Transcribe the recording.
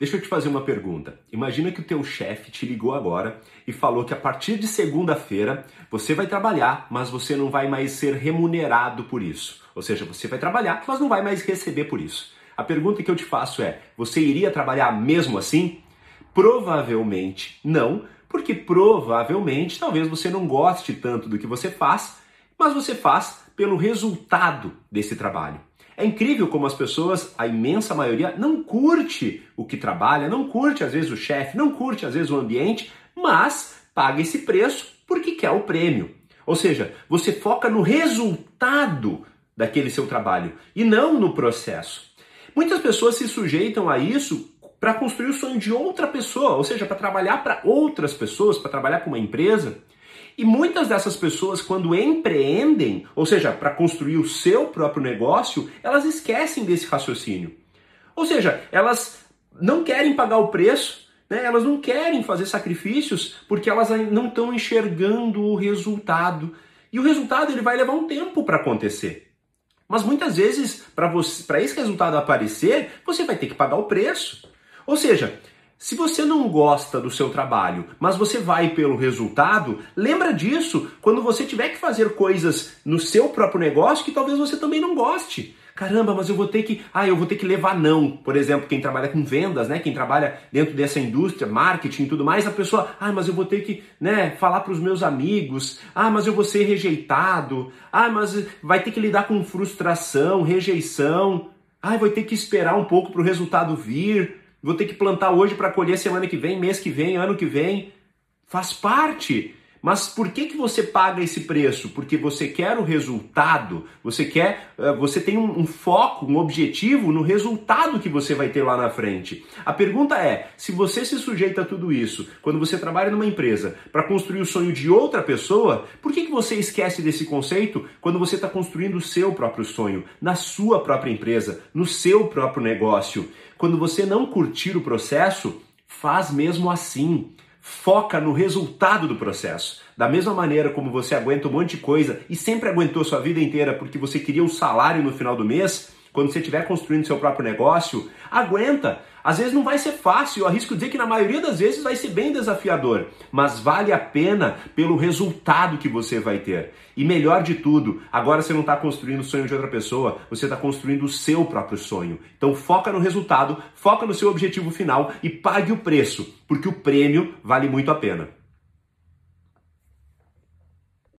Deixa eu te fazer uma pergunta. Imagina que o teu chefe te ligou agora e falou que a partir de segunda-feira você vai trabalhar, mas você não vai mais ser remunerado por isso. Ou seja, você vai trabalhar, mas não vai mais receber por isso. A pergunta que eu te faço é: você iria trabalhar mesmo assim? Provavelmente não, porque provavelmente talvez você não goste tanto do que você faz, mas você faz pelo resultado desse trabalho. É incrível como as pessoas, a imensa maioria, não curte o que trabalha, não curte às vezes o chefe, não curte às vezes o ambiente, mas paga esse preço porque quer o prêmio. Ou seja, você foca no resultado daquele seu trabalho e não no processo. Muitas pessoas se sujeitam a isso para construir o sonho de outra pessoa, ou seja, para trabalhar para outras pessoas, para trabalhar com uma empresa. E muitas dessas pessoas, quando empreendem, ou seja, para construir o seu próprio negócio, elas esquecem desse raciocínio. Ou seja, elas não querem pagar o preço, né? elas não querem fazer sacrifícios porque elas não estão enxergando o resultado. E o resultado ele vai levar um tempo para acontecer. Mas muitas vezes, para esse resultado aparecer, você vai ter que pagar o preço. Ou seja, se você não gosta do seu trabalho, mas você vai pelo resultado, lembra disso quando você tiver que fazer coisas no seu próprio negócio que talvez você também não goste. Caramba, mas eu vou ter que, ah, eu vou ter que levar não. Por exemplo, quem trabalha com vendas, né, quem trabalha dentro dessa indústria, marketing e tudo mais, a pessoa, ah, mas eu vou ter que, né, falar para os meus amigos. Ah, mas eu vou ser rejeitado. Ah, mas vai ter que lidar com frustração, rejeição. Ah, vai ter que esperar um pouco para o resultado vir vou ter que plantar hoje para colher semana que vem, mês que vem, ano que vem. Faz parte. Mas por que, que você paga esse preço? Porque você quer o resultado, você quer, eh, você tem um, um, foco, um objetivo no resultado que você vai ter lá na frente. A pergunta é: se você se sujeita a tudo isso, quando você trabalha numa empresa para construir o sonho de outra pessoa, por que, que você esquece desse conceito quando você está construindo o seu próprio sonho, na sua própria empresa, no seu próprio negócio? Quando você não curtir o processo, faz mesmo assim. Foca no resultado do processo. Da mesma maneira como você aguenta um monte de coisa e sempre aguentou sua vida inteira porque você queria um salário no final do mês, quando você estiver construindo seu próprio negócio, aguenta. Às vezes não vai ser fácil, eu arrisco dizer que na maioria das vezes vai ser bem desafiador, mas vale a pena pelo resultado que você vai ter. E melhor de tudo, agora você não está construindo o sonho de outra pessoa, você está construindo o seu próprio sonho. Então foca no resultado, foca no seu objetivo final e pague o preço, porque o prêmio vale muito a pena.